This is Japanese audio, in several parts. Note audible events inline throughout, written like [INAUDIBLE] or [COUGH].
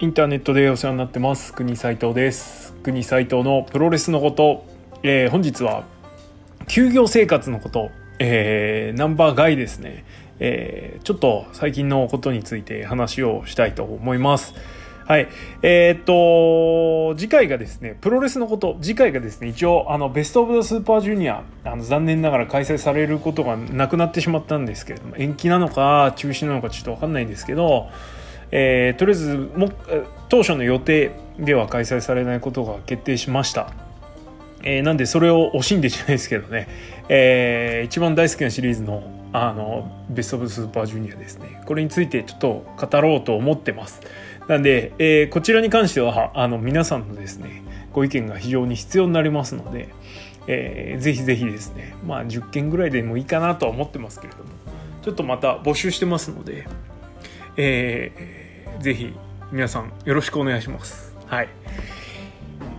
インターネットでお世話になってます。国斉藤です。国斉藤のプロレスのこと、えー、本日は休業生活のこと、えー、ナンバー外ですね、えー、ちょっと最近のことについて話をしたいと思います。はい。えー、っと、次回がですね、プロレスのこと、次回がですね、一応、あの、ベストオブザスーパージュニア、あの、残念ながら開催されることがなくなってしまったんですけれども、延期なのか、中止なのかちょっとわかんないんですけど、えー、とりあえずも当初の予定では開催されないことが決定しました。えー、なんでそれを惜しんでじゃないですけどね、えー、一番大好きなシリーズのあのベスト・オブ・スーパージュニアですね。これについてちょっと語ろうと思ってます。なんで、えー、こちらに関してはあの皆さんのですねご意見が非常に必要になりますので、えー、ぜひぜひですねまあ10件ぐらいでもいいかなとは思ってますけれどもちょっとまた募集してますのでえー、ぜひ皆さんよろしくお願いします。はい。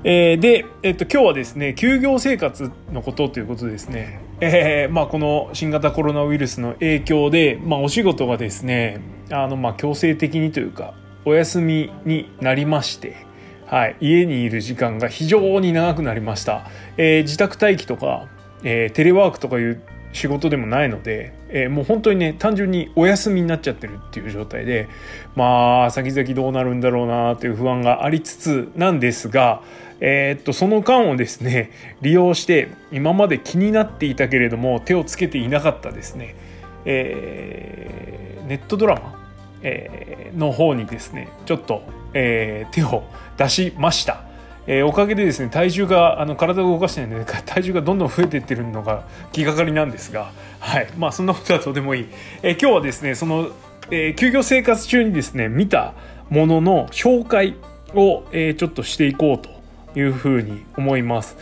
えー、で、えっと、今日はですね、休業生活のことということですね。えー、まあ、この新型コロナウイルスの影響で、まあ、お仕事がですね、あの、まあ、強制的にというか、お休みになりまして、はい、家にいる時間が非常に長くなりました。えー、自宅待機とか、え、テレワークとかいう仕事でもないので、えー、もう本当にね単純にお休みになっちゃってるっていう状態でまあ先々どうなるんだろうなという不安がありつつなんですが、えー、っとその間をですね利用して今まで気になっていたけれども手をつけていなかったですね、えー、ネットドラマ、えー、の方にですねちょっと、えー、手を出しました。えー、おかげでですね体重があの体を動かしてないので体重がどんどん増えていってるのが気がかりなんですが、はい。まあ、そんなことはとてもいい、えー、今日はですねその、えー、休業生活中にですね見たものの紹介を、え、ちょっとしていこうというふうに思います。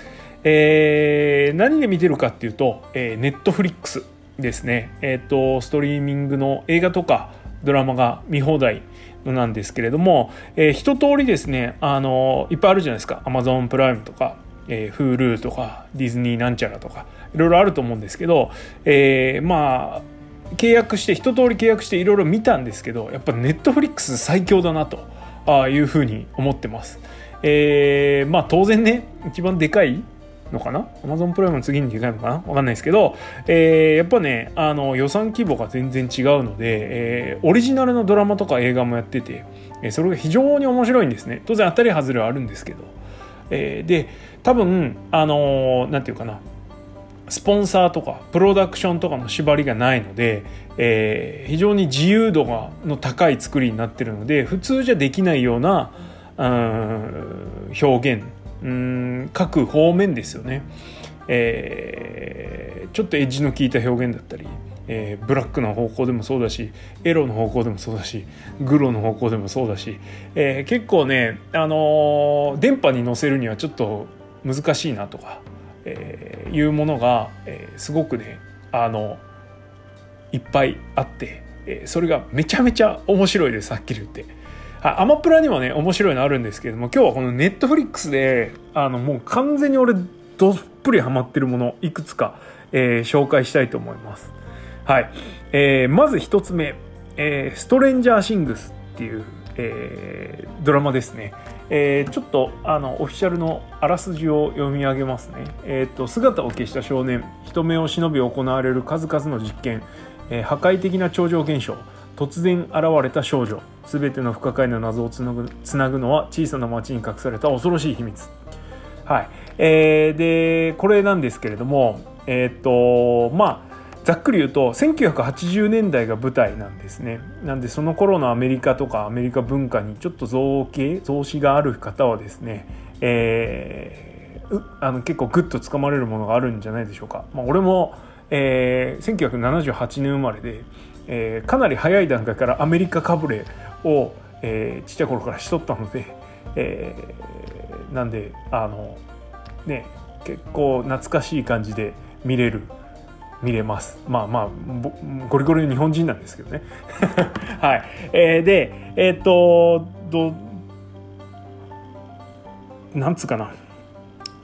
え、何で見てるかっていうと、え、ネットフリックスですね、えーとストリーミングの映画とかドラマが見放題。なんですけれども、えー、一通りですね、あのいっぱいあるじゃないですか。Amazon プライムとか、えー、Hulu とか、ディズニーなんちゃらとか、いろいろあると思うんですけど、えー、まあ、契約して、一通り契約していろいろ見たんですけど、やっぱ Netflix 最強だなというふうに思ってます。えー、まあ当然ね、一番でかいのかな ?Amazon プライムの次にでかいのかな？わかんないですけど、えー、やっぱね、あの、予算規模が全然違うので、えー、オリジナルのドラマとか映画もやってて、えー、それが非常に面白いんですね。当然当たり外れはあるんですけど。えー、で、多分、あのー、なんていうかな、スポンサーとかプロダクションとかの縛りがないので、えー、非常に自由度がの高い作りになってるので普通じゃできないようなうん表現うん各方面ですよね、えー、ちょっとエッジの効いた表現だったり、えー、ブラックの方向でもそうだしエロの方向でもそうだしグロの方向でもそうだし、えー、結構ね、あのー、電波に乗せるにはちょっと難しいなとか、え、いうものが、え、すごくねあのいっぱいあって、え、それがめちゃめちゃ面白いですはっきり言って。アマプラにもね、面白いのあるんですけれども、今日はこのネットフリックスで、あの、もう完全に俺、どっぷりハマってるもの、いくつか、えー、紹介したいと思います。はい。えー、まず一つ目、えー、ストレンジャーシングスっていう、えー、ドラマですね。えー、ちょっとあのオフィシャルのあらすじを読み上げますね。えーと、姿を消した少年人目を忍び行われる数々の実験、えー、破壊的な超常現象突然現れた少女。全ての不可解な謎をつなぐつなぐのは小さな町に隠された恐ろしい秘密。はい。えー、でこれなんですけれどもえっ、とまあざっくり言うと1980年代が舞台なんですね。なんでその頃のアメリカとかアメリカ文化にちょっと造形造詞がある方はですね、えー、あの結構グッとつかまれるものがあるんじゃないでしょうか、まあ、俺も、えー、1978年生まれでえー、かなり早い段階からアメリカかぶれを、えー、ちっちゃい頃からしとったので、えー、なんであのね結構懐かしい感じで見れる見れます。まあまあゴリゴリの日本人なんですけどね。[LAUGHS] はい、えー、でえっ、とどなんつうかな。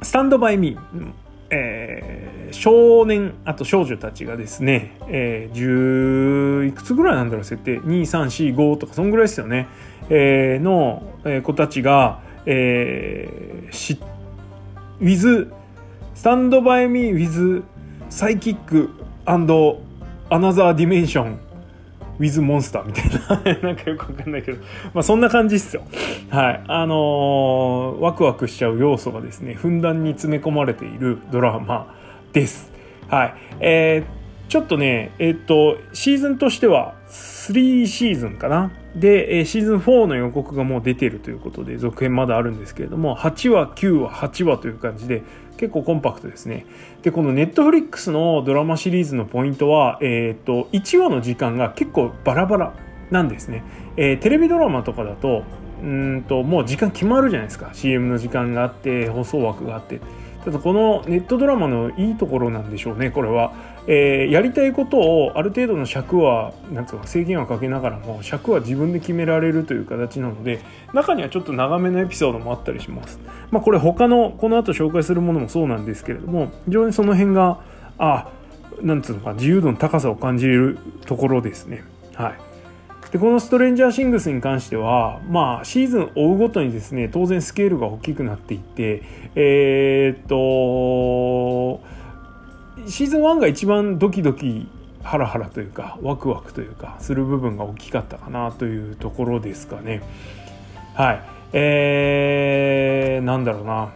スタンドバイミー、えー、少年あと少女たちがですね、えー、10いくつぐらいなんだろう設定。2345とかそんぐらいですよね、えー、の子たちが、えー、し with スタンドバイミー with サイキックアナザーディメンションウィズモンスターみたいな [LAUGHS] なんかよくわかんないけど、まあそんな感じっすよ。はい。あのー、ワクワクしちゃう要素がですね、ふんだんに詰め込まれているドラマです。はい。えー、ちょっとね、えっ、と、シーズンとしては3シーズンかな。で、シーズン4の予告がもう出てるということで、続編まだあるんですけれども、8話、9話、8話という感じで、結構コンパクトですね。で、このネットフリックスのドラマシリーズのポイントは、えっ、と、1話の時間が結構バラバラなんですね。えー、テレビドラマとかだと、うんと、もう時間決まるじゃないですか。CM の時間があって、放送枠があって。ただこのネットドラマのいいところなんでしょうね、これは。えー、やりたいことをある程度の尺はなんつうか制限はかけながらも尺は自分で決められるという形なので中にはちょっと長めのエピソードもあったりします。まあ、これ他のこの後紹介するものもそうなんですけれども非常にその辺があなんつうのか自由度の高さを感じるところですね。はいでこのストレンジャーシングスに関しては、まあ、シーズン追うごとにですね当然スケールが大きくなっていってえー、っとシーズン1が一番ドキドキハラハラというかワクワクというかする部分が大きかったかなというところですかねはいえー、なんだろうな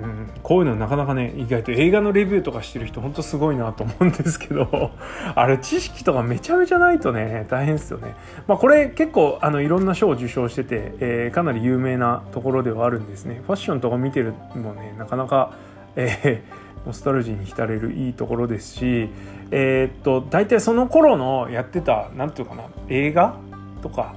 うん、こういうのなかなかね意外と映画のレビューとかしてる人ほんとすごいなと思うんですけど [LAUGHS] あれ知識とかめちゃめちゃないとね大変ですよね。まあ、これ結構あのいろんな賞を受賞してて、えー、かなり有名なところではあるんですね。ファッションとか見てるもねなかなか、えーノスタルジーに浸れるいいところですし、えー、っと大体その頃のやってた何て言うかな映画とか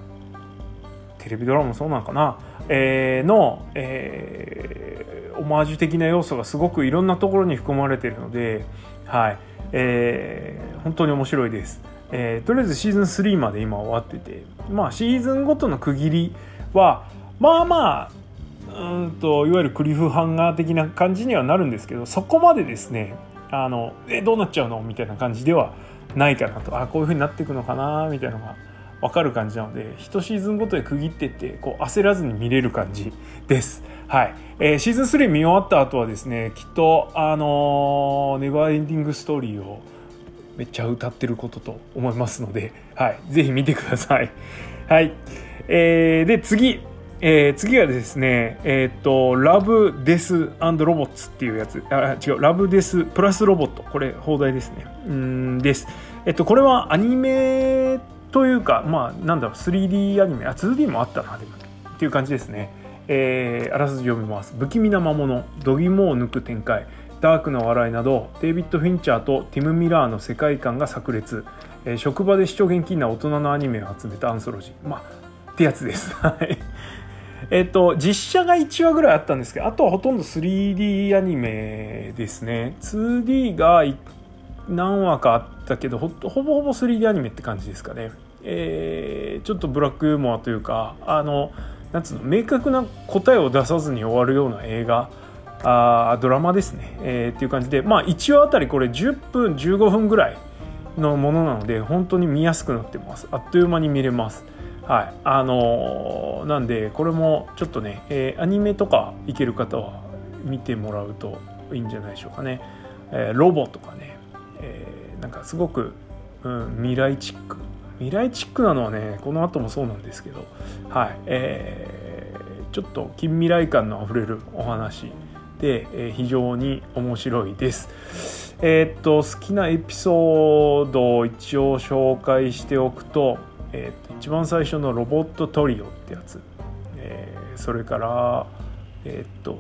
テレビドラマもそうなのかな、えー、の、えー、オマージュ的な要素がすごくいろんなところに含まれているので、はいえー、本当に面白いです。えー、とりあえずシーズン3まで今終わってて、まあ、シーズンごとの区切りはまあまあうんといわゆるクリフハンガー的な感じにはなるんですけどそこまでですねあのえどうなっちゃうの？みたいな感じではないかなと。あこういう風になっていくのかな？みたいなのが分かる感じなので1シーズンごとで区切ってってこう焦らずに見れる感じです。はい、えー、シーズン3見終わった後はですねきっとあのー、ネバーエンディングストーリーをめっちゃ歌ってることと思いますので、はい、ぜひ見てください。はい、えー、で次。えー、次はですね、えっ、と、ラブデスロボッツっていうやつ、あ、違う、ラブデスプラスロボット。これ、放題ですね。うんです。えっ、と、これはアニメというか、まあ、なんだろう、3D アニメ、あ、2D もあったな、でも。っていう感じですね。えー、あらすじ読みます。不気味な魔物、度肝を抜く展開、ダークな笑いなど、デイビッド・フィンチャーとティム・ミラーの世界観が炸裂。えー、職場で視聴現金な大人のアニメを集めたアンソロジー。まあ、ってやつです。[LAUGHS] はい。えっと、実写が1話ぐらいあったんですけど、あとはほとんど 3D アニメですね。2D が何話かあったけどほ、ほぼほぼ 3D アニメって感じですかね。えー、ちょっとブラックユーモアというか、あの、なんつうの、明確な答えを出さずに終わるような映画、あドラマですね、えー、っていう感じで、まあ1話あたりこれ10分、15分ぐらいのものなので、本当に見やすくなってます。あっという間に見れます。はい。あのー、なんでこれもちょっとね、えー、アニメとかいける方は見てもらうといいんじゃないでしょうかね、えー、ロボとかね、えー、なんかすごく、うん、未来チック。未来チックなのはねこの後もそうなんですけど。はい、えー、ちょっと近未来感のあふれるお話。で、えー、非常に面白いです。えー、っと好きなエピソードを一応紹介しておくとえー、と一番最初のロボットトリオってやつ、えー、それからえっ、ー、と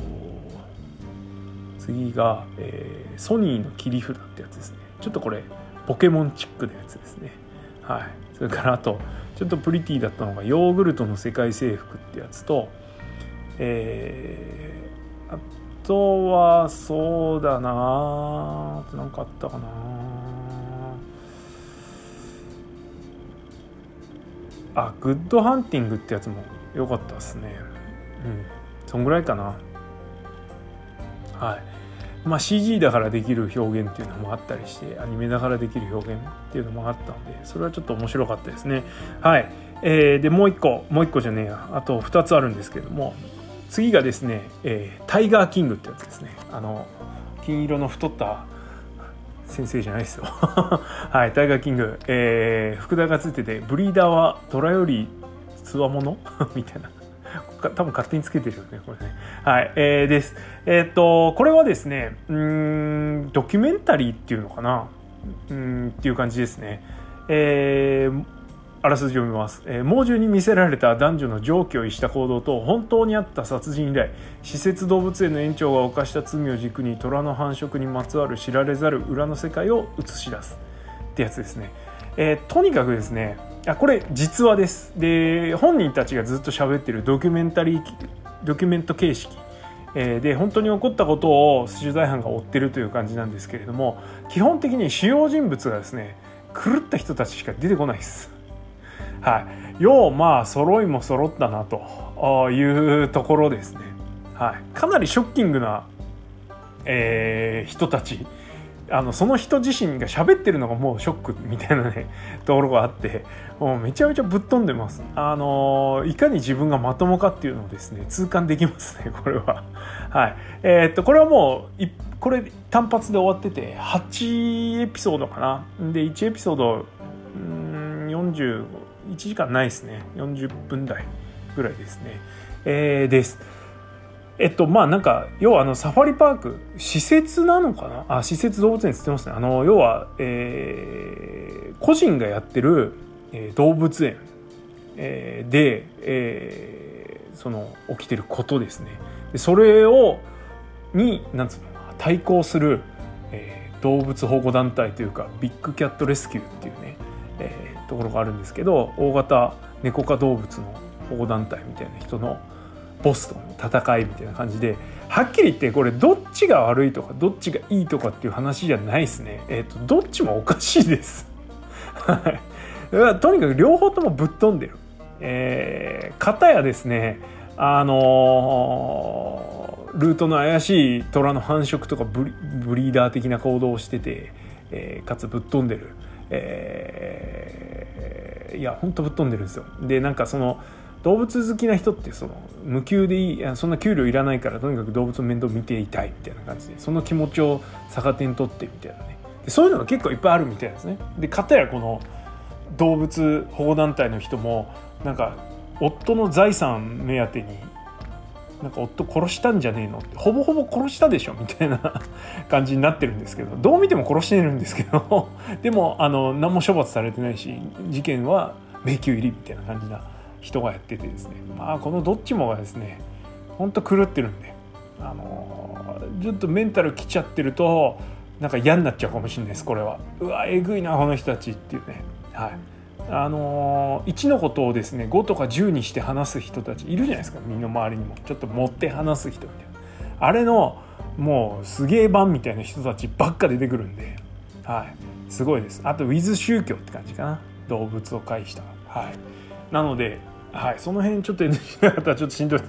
次が、えー、ソニーの切り札ってやつですね。ちょっとこれポケモンチックなやつですね。はい。それからあとちょっとプリティだったのがヨーグルトの世界征服ってやつとえー、あとはそうだなあと何かあったかなあグッドハンティングってやつも良かったですね。うん。そんぐらいかな。はい。まあ、CG だからできる表現っていうのもあったりしてアニメだからできる表現っていうのもあったのでそれはちょっと面白かったですね。はい、えー、でもう一個もう一個じゃねえや。あと2つあるんですけども次がですね、えー、タイガーキングってやつですね。あの金色の太った先生じゃないですよ。[LAUGHS] はいタイガーキング、えー、副題がついててブリーダーは虎よりつわものみたいな。多分勝手につけてるよねこれね。はい、えー、です。えー、っとこれはですねうんドキュメンタリーっていうのかな？うんっていう感じですね。えーあらすじ読みます、えー、猛獣に見せられた男女の常軌を逸した行動と本当にあった殺人以来施設動物園の園長が犯した罪を軸に虎の繁殖にまつわる知られざる裏の世界を映し出す。ってやつですね、えー、とにかくですねあこれ実話です。で本人たちがずっと喋ってるドキュメンタリードキュメント形式。えー、で本当に起こったことを取材班が追ってるという感じなんですけれども基本的に主要人物がですね狂った人たちしか出てこないです。はい、ようまあ揃いも揃ったなというところですね、はい、かなりショッキングな、えー、人たち。あのその人自身が喋ってるのがもうショックみたいなね [LAUGHS] ところがあってもうめちゃめちゃぶっ飛んでます。あのいかに自分がまともかっていうのをですね痛感できますね [LAUGHS] これは。はい。えー、っとこれはもうこれ単発で終わってて8エピソードかな。で1エピソードうん40 1時間ないですね。40分台ぐらいですね、えー、です。えっとまあなんか要はあのサファリパーク施設なのかな？あ施設動物園っつってますね。あの要は、えー、個人がやってる、えー、動物園、えー、で、えー、その起きてることですね。でそれをになんつうの対抗する、えー、動物保護団体というかビッグキャットレスキューっていうね、ところがあるんですけど大型猫科動物の保護団体みたいな人のボスとの戦いみたいな感じではっきり言ってこれどっちが悪いとかどっちがいいとかっていう話じゃないですね。えっ、ー、とどっちもおかしいです。はい。とにかく両方ともぶっ飛んでる。えー、片やですねあのー、ルートの怪しい虎の繁殖とかブリーダー的な行動をしてて、えー、かつぶっ飛んでる。えー、いやほんとぶっ飛んでるんですよ。でなんかその動物好きな人ってその無給でいいそんな給料いらないからとにかく動物の面倒見ていたいみたいな感じでその気持ちを逆手に取ってみたいなね。でそういうのが結構いっぱいあるみたいですね。で片やこの動物保護団体の人もなんか夫の財産目当てになんか夫殺したんじゃねえのってほぼほぼ殺したでしょみたいな [LAUGHS] 感じになってるんですけどどう見ても殺してるんですけど [LAUGHS] でもあの何も処罰されてないし事件は迷宮入りみたいな感じな人がやっててですね。まあこのどっちもがですねほんと狂ってるんであのちょっとメンタル来ちゃってるとなんか嫌になっちゃうかもしれないですこれは。うわえぐいなこの人たちっていうね。はい。あの、1のことをですね5とか10にして話す人たちいるじゃないですかみんな周りにも。ちょっと持って話す人みたいなあれのもうすげえ版みたいな人たちばっか出てくるんで、はい、すごいです。あとウィズ宗教って感じかな。動物を介した。はい。なので、はい、その辺ちょっと NG な方はちょっとしんどい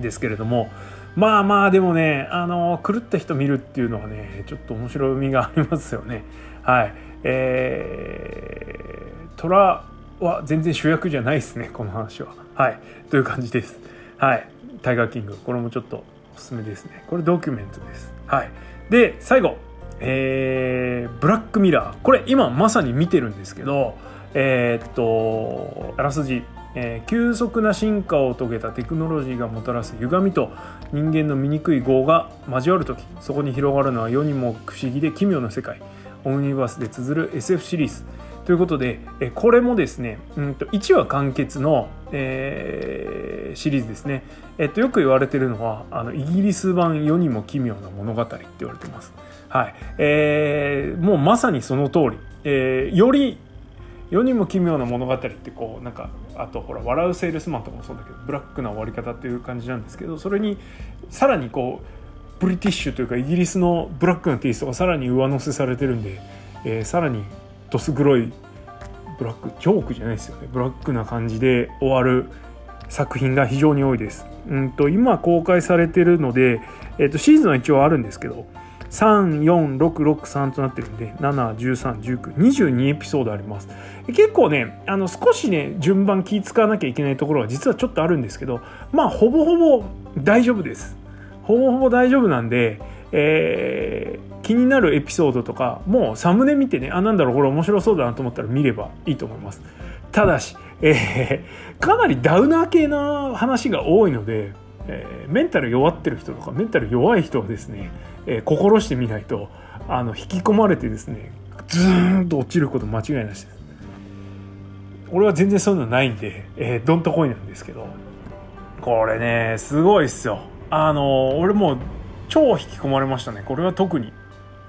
ですけれども。まあまあでもねあの狂った人見るっていうのはねちょっと面白みがありますよね。はい。えー虎は全然主役じゃないですね [LAUGHS] この話は。はい。という感じです。はい。タイガーキング。これもちょっとおすすめですね。これドキュメントです。はい。で最後。えー、ブラックミラー。これ今まさに見てるんですけどえー、っとあらすじ。えー、急速な進化を遂げたテクノロジーがもたらす歪みと人間の醜い業が交わる時。そこに広がるのは世にも不思議で奇妙な世界。オムニバースで綴る SF シリーズ。ということで、えこれもですね、うんと、1話完結の、えー、シリーズですね。えっと、よく言われてるのは、あの、イギリス版世にも奇妙な物語って言われてます。はい。えー、もうまさにその通り。えー、より世にも奇妙な物語ってこうなんかあとほら「笑うセールスマン」とかもそうだけどブラックな終わり方っていう感じなんですけどそれにさらにこうブリティッシュというかイギリスのブラックなテイストがさらに上乗せされてるんで、えー、さらにどす黒いブラックジョークじゃないですよね。ブラックな感じで終わる作品が非常に多いです。うんと今公開されてるので、えー、とシーズンは一応あるんですけど34663となってるんで7131922エピソードあります。結構ねあの少しね順番気使わなきゃいけないところは実はちょっとあるんですけどまあほぼほぼ大丈夫です。ほぼほぼ大丈夫なんでえー、気になるエピソードとかもうサムネ見てねあなんだろうこれ面白そうだなと思ったら見ればいいと思います。ただし、えー、かなりダウナー系な話が多いのでえー、メンタル弱ってる人とかメンタル弱い人はですね、えー、心してみないとあの引き込まれてですねズーンと落ちること間違いなしです。俺は全然そういうのないんで、えー、どんとこいなんですけど。これねすごいっすよ。あの俺も超引き込まれましたね。これは特に。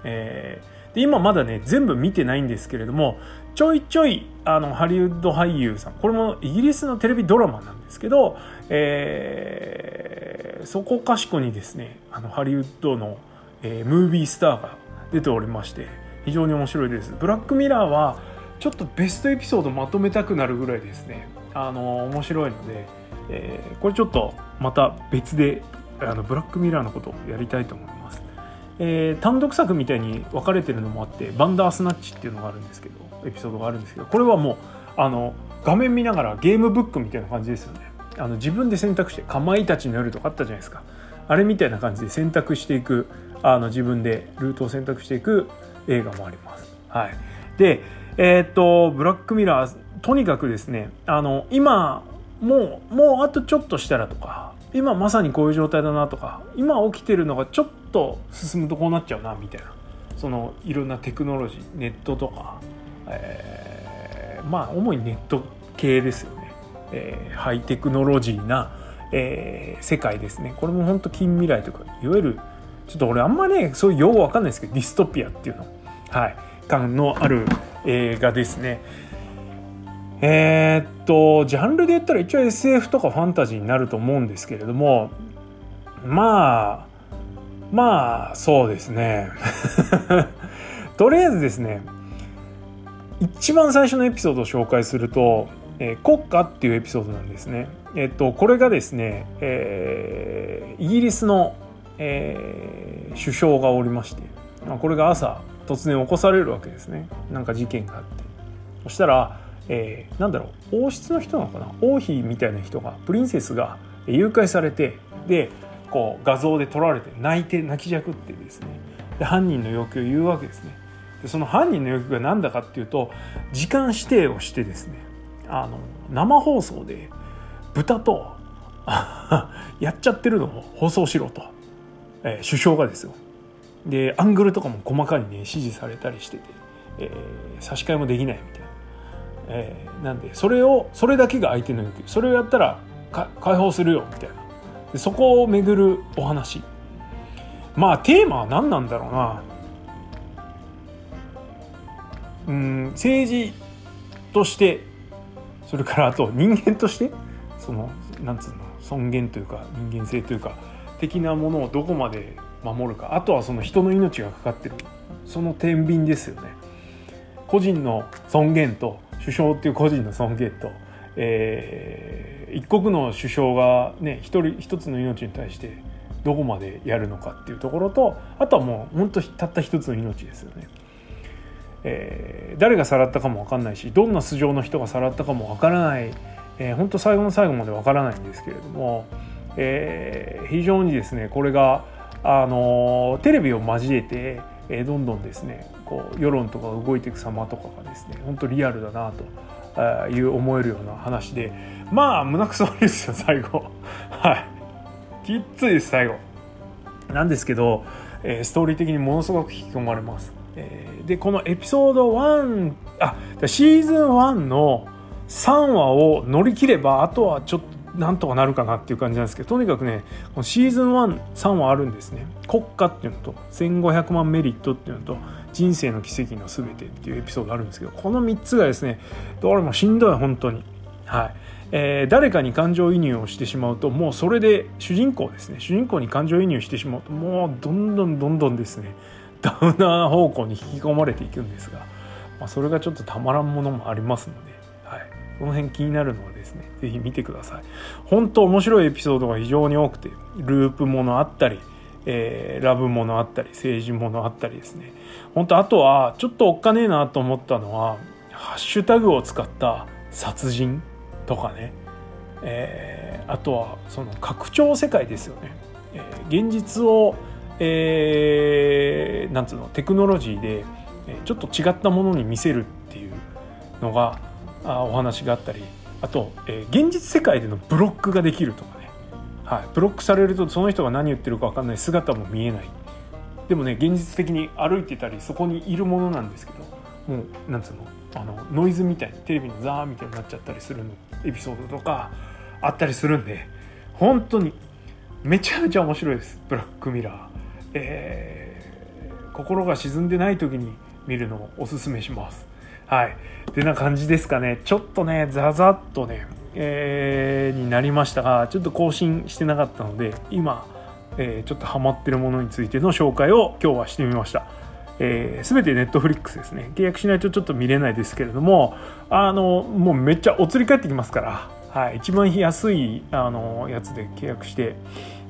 えー、で今まだね全部見てないんですけれどもちょいちょいあのハリウッド俳優さんこれもイギリスのテレビドラマなんですけど、えー、そこかしこにですねあのハリウッドの、えー、ムービースターが出ておりまして非常に面白いです。ブラックミラーはちょっとベストエピソードまとめたくなるぐらいですね。あの面白いので、えー、これちょっとまた別であのブラックミラーのことをやりたいと思います、えー、単独作みたいに分かれてるのもあってバンダースナッチっていうのがあるんですけどエピソードがあるんですけどこれはもうあの画面見ながらゲームブックみたいな感じですよね。あの自分で選択して「かまいたちの夜」とかあったじゃないですか。あれみたいな感じで選択していくあの自分でルートを選択していく映画もあります。はい、でえー、っとブラックミラーとにかくですねあの今もうもうあとちょっとしたらとか今まさにこういう状態だなとか今起きてるのがちょっと進むとこうなっちゃうなみたいな。そのいろんなテクノロジーネットとか、えー、まあ主にネット系ですよね、えー、ハイテクノロジーな、えー、世界ですね。これも本当近未来とかいわゆるちょっと俺あんまねそういう用語わかんないですけどディストピアっていうの。はい。感のある映画ですね。えー、っとジャンルで言ったら一応 SF とかファンタジーになると思うんですけれどもまあまあそうですね。[LAUGHS] とりあえずですね一番最初のエピソードを紹介すると「えー、国家」っていうエピソードなんですね。えっとこれがですね、えー、イギリスの、えー、首相がおりましてまこれが朝突然起こされるわけですね。なんか事件があって。そしたら、えー、なんだろう王室の人なのかな？王妃みたいな人がプリンセスが誘拐されてでこう画像で撮られて泣いて泣きじゃくってですね。で犯人の要求を言うわけですね。でその犯人の要求が何だかっていうと時間指定をしてですね。あの生放送で豚と [LAUGHS] やっちゃってるのを放送しろと、えー、首相がですよ。でアングルとかも細かにね指示されたりしてて、えー、差し替えもできないみたいな、えー、なんでそれをそれだけが相手の要求。それをやったら解放するよみたいな。そこをめぐるお話。まあテーマは何なんだろうな。うん政治としてそれからあと人間としてそのなんつうの尊厳というか人間性というか的なものをどこまで守るか。あとはその人の命がかかってる。その天秤ですよね。個人の尊厳と首相っていう個人の尊厳と、えー、一国の首相がね一人一つの命に対してどこまでやるのかっていうところとあとはもう本当たった一つの命ですよね。えー、誰がさらったかも分かんないしどんな素性の人がさらったかも分からない、えー、本当最後の最後まで分からないんですけれども、えー、非常にですねこれが、あのテレビを交えて、えー、どんどんですねこう世論とか動いていく様とかがですね本当リアルだなという思えるような話でまあ胸くそ悪いですよ最後。[LAUGHS] はい。きっついです最後。なんですけど、えー、ストーリー的にものすごく引き込まれます。えー、でこのエピソード1あシーズン1の3話を乗り切ればあとはちょっとなんとかなるかなっていう感じなんですけどとにかくねこのシーズン13話あるんですね。国家っていうのと1500万メリットっていうのと人生の奇跡の全てっていうエピソードあるんですけどこの3つがですねどれもしんどい本当に。はい。えー、誰かに感情移入をしてしまうともうそれで主人公ですね。主人公に感情移入してしまうともうどんどんどんどんですねダウナー方向に引き込まれていくんですが、まあ、それがちょっとたまらんものもありますので、はい、この辺気になるのはですね是非見てください。本当面白いエピソードが非常に多くてループものあったり、えー、ラブものあったり政治ものあったりですね。本当あとはちょっとおっかねえなと思ったのはハッシュタグを使った殺人とかね、えー、あとはその拡張世界ですよね、えー、現実を、えー、なんつうのテクノロジーでちょっと違ったものに見せるっていうのがあお話があったり。あと、えー、現実世界でのブロックができるとか、はい、ブロックされるとその人が何言ってるか分かんない姿も見えない。でもね現実的に歩いてたりそこにいるものなんですけどもうなんつうの？あのノイズみたいにテレビのザーみたいになっちゃったりするの。エピソードとかあったりするんで本当にめちゃめちゃ面白いです。ブラックミラー、えー、心が沈んでない時に見るのをおすすめします。はい。てな感じですかね。ちょっとねザザッとねえ、になりましたがちょっと更新してなかったので今、え、ちょっとハマってるものについての紹介を今日はしてみました。えー、全てネットフリックスですね。契約しないとちょっと見れないですけれどもあのもうめっちゃお釣り返ってきますから、はい、一番安いあのやつで契約して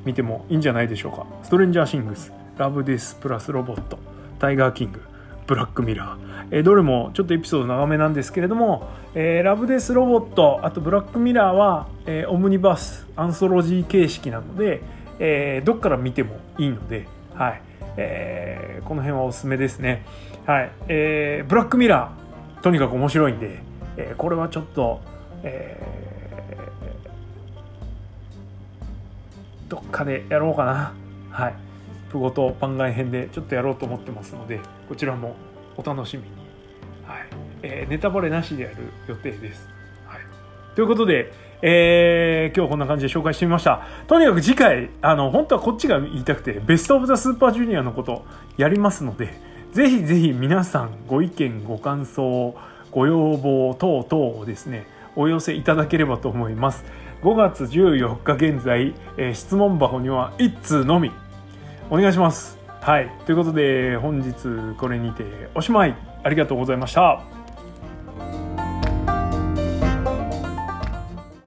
見てもいいんじゃないでしょうか。ストレンジャーシングスラブディスプラスロボットタイガーキング。ブラックミラー、えー、どれもちょっとエピソード長めなんですけれども、えー、ラブデスロボットあとブラックミラーは、えー、オムニバスアンソロジー形式なので、えー、どっから見てもいいので、はいえー、この辺はおすすめですね。はい。えー、ブラックミラー、とにかく面白いんで、えー、これはちょっと、えー、どっかでやろうかな。はい。プゴと番外編でちょっとやろうと思ってますので、こちらもお楽しみに。はい。えー、ネタバレなしでやる予定です。はい。ということで、えー、今日こんな感じで紹介してみました。とにかく次回、あの、本当はこっちが言いたくて、ベストオブザスーパージュニアのことやりますので、ぜひぜひ皆さんご意見、ご感想、ご要望等々をですね、お寄せいただければと思います。5月14日現在、えー、質問箱には1通のみお願いします。はい。ということで、本日これにておしまい。ありがとうございました。